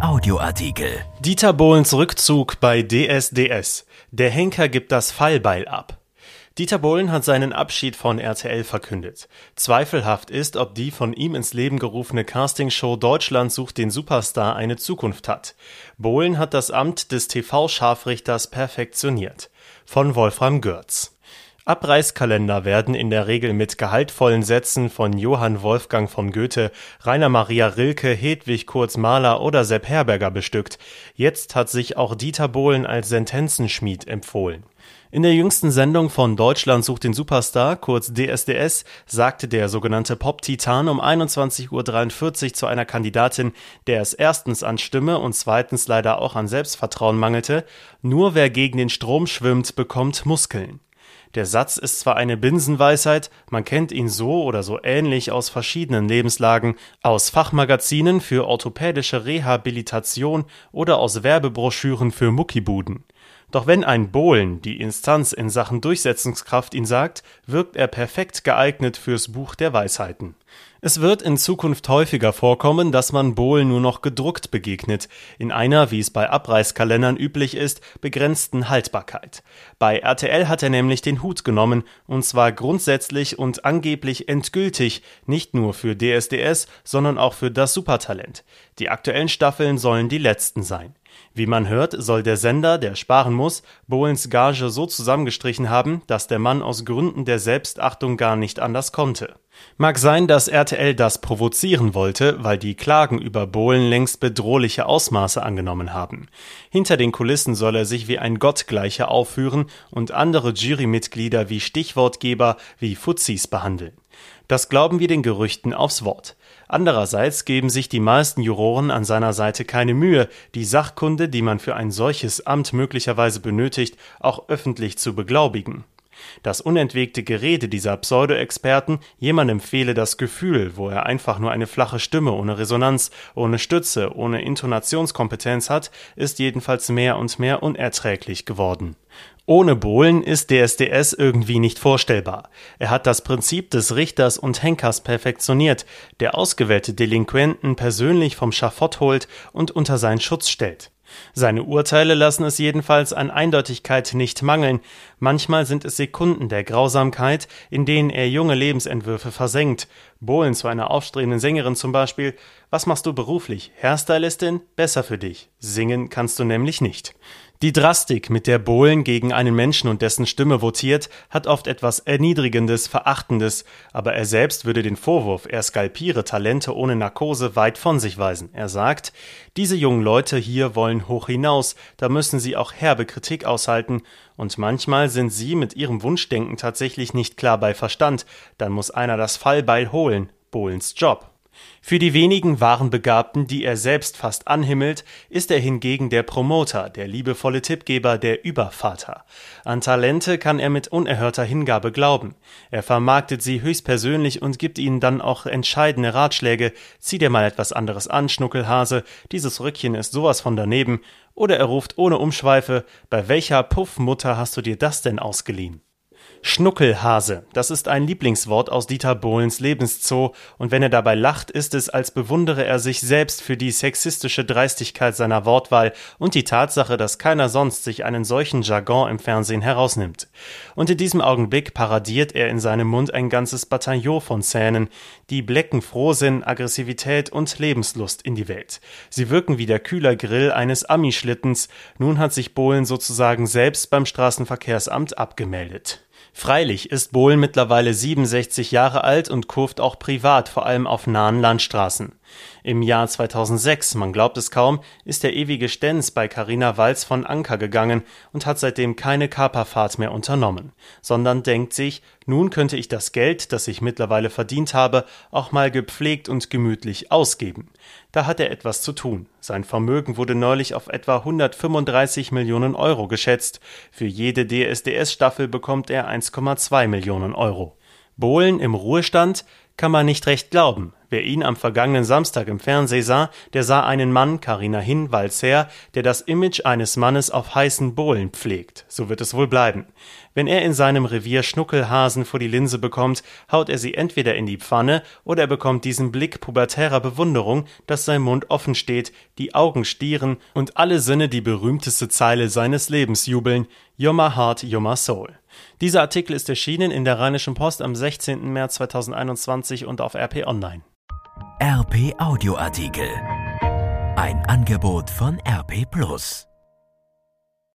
Audioartikel. Dieter Bohlens Rückzug bei DSDS. Der Henker gibt das Fallbeil ab. Dieter Bohlen hat seinen Abschied von RTL verkündet. Zweifelhaft ist, ob die von ihm ins Leben gerufene Castingshow Deutschland sucht den Superstar eine Zukunft hat. Bohlen hat das Amt des TV-Scharfrichters perfektioniert. Von Wolfram Görz. Abreißkalender werden in der Regel mit gehaltvollen Sätzen von Johann Wolfgang von Goethe, Rainer Maria Rilke, Hedwig Kurz Mahler oder Sepp Herberger bestückt. Jetzt hat sich auch Dieter Bohlen als Sentenzenschmied empfohlen. In der jüngsten Sendung von Deutschland sucht den Superstar, kurz DSDS, sagte der sogenannte Pop-Titan um 21.43 Uhr zu einer Kandidatin, der es erstens an Stimme und zweitens leider auch an Selbstvertrauen mangelte, nur wer gegen den Strom schwimmt, bekommt Muskeln. Der Satz ist zwar eine Binsenweisheit, man kennt ihn so oder so ähnlich aus verschiedenen Lebenslagen, aus Fachmagazinen für orthopädische Rehabilitation oder aus Werbebroschüren für Muckibuden. Doch wenn ein Bohlen, die Instanz in Sachen Durchsetzungskraft, ihn sagt, wirkt er perfekt geeignet fürs Buch der Weisheiten. Es wird in Zukunft häufiger vorkommen, dass man Bohlen nur noch gedruckt begegnet, in einer, wie es bei Abreißkalendern üblich ist, begrenzten Haltbarkeit. Bei RTL hat er nämlich den Hut genommen, und zwar grundsätzlich und angeblich endgültig, nicht nur für DSDS, sondern auch für das Supertalent. Die aktuellen Staffeln sollen die letzten sein. Wie man hört, soll der Sender, der sparen muss, Bohlens Gage so zusammengestrichen haben, dass der Mann aus Gründen der Selbstachtung gar nicht anders konnte. Mag sein, dass RTL das provozieren wollte, weil die Klagen über Bohlen längst bedrohliche Ausmaße angenommen haben. Hinter den Kulissen soll er sich wie ein Gottgleicher aufführen und andere Jurymitglieder wie Stichwortgeber, wie Fuzis behandeln. Das glauben wir den Gerüchten aufs Wort. Andererseits geben sich die meisten Juroren an seiner Seite keine Mühe, die Sachkunde, die man für ein solches Amt möglicherweise benötigt, auch öffentlich zu beglaubigen. Das unentwegte Gerede dieser Pseudo-Experten, jemandem fehle das Gefühl, wo er einfach nur eine flache Stimme ohne Resonanz, ohne Stütze, ohne Intonationskompetenz hat, ist jedenfalls mehr und mehr unerträglich geworden. Ohne Bohlen ist DSDS irgendwie nicht vorstellbar. Er hat das Prinzip des Richters und Henkers perfektioniert, der ausgewählte Delinquenten persönlich vom Schafott holt und unter seinen Schutz stellt. Seine Urteile lassen es jedenfalls an Eindeutigkeit nicht mangeln, manchmal sind es Sekunden der Grausamkeit, in denen er junge Lebensentwürfe versenkt. Bohlen zu einer aufstrebenden Sängerin zum Beispiel Was machst du beruflich? Hairstylistin? Besser für dich. Singen kannst du nämlich nicht. Die Drastik, mit der Bohlen gegen einen Menschen und dessen Stimme votiert, hat oft etwas Erniedrigendes, Verachtendes, aber er selbst würde den Vorwurf, er skalpiere Talente ohne Narkose, weit von sich weisen. Er sagt, diese jungen Leute hier wollen hoch hinaus, da müssen sie auch herbe Kritik aushalten, und manchmal sind sie mit ihrem Wunschdenken tatsächlich nicht klar bei Verstand, dann muss einer das Fallbeil holen, Bohlens Job. Für die wenigen wahren Begabten, die er selbst fast anhimmelt, ist er hingegen der Promoter, der liebevolle Tippgeber, der Übervater. An Talente kann er mit unerhörter Hingabe glauben. Er vermarktet sie höchstpersönlich und gibt ihnen dann auch entscheidende Ratschläge. Zieh dir mal etwas anderes an, Schnuckelhase, dieses Rückchen ist sowas von daneben. Oder er ruft ohne Umschweife, bei welcher Puffmutter hast du dir das denn ausgeliehen? Schnuckelhase, das ist ein Lieblingswort aus Dieter Bohlens Lebenszoo, und wenn er dabei lacht, ist es, als bewundere er sich selbst für die sexistische Dreistigkeit seiner Wortwahl und die Tatsache, dass keiner sonst sich einen solchen Jargon im Fernsehen herausnimmt. Und in diesem Augenblick paradiert er in seinem Mund ein ganzes Bataillon von Zähnen, die blecken Frohsinn, Aggressivität und Lebenslust in die Welt. Sie wirken wie der kühler Grill eines Amischlittens, nun hat sich Bohlen sozusagen selbst beim Straßenverkehrsamt abgemeldet. Freilich ist Bohlen mittlerweile 67 Jahre alt und kurft auch privat, vor allem auf nahen Landstraßen. Im Jahr 2006, man glaubt es kaum, ist der ewige Stenz bei Carina Walz von Anker gegangen und hat seitdem keine Kaperfahrt mehr unternommen, sondern denkt sich, nun könnte ich das Geld, das ich mittlerweile verdient habe, auch mal gepflegt und gemütlich ausgeben. Da hat er etwas zu tun. Sein Vermögen wurde neulich auf etwa 135 Millionen Euro geschätzt. Für jede DSDS-Staffel bekommt er 1,2 Millionen Euro. Bohlen im Ruhestand kann man nicht recht glauben. Wer ihn am vergangenen Samstag im Fernsehen sah, der sah einen Mann, Carina Hinwalzer, der das Image eines Mannes auf heißen Bohlen pflegt. So wird es wohl bleiben. Wenn er in seinem Revier Schnuckelhasen vor die Linse bekommt, haut er sie entweder in die Pfanne oder er bekommt diesen Blick pubertärer Bewunderung, dass sein Mund offen steht, die Augen stieren und alle Sinne die berühmteste Zeile seines Lebens jubeln: You're heart, you're soul. Dieser Artikel ist erschienen in der Rheinischen Post am 16. März 2021 und auf RP Online. RP Audioartikel. Ein Angebot von RP Plus.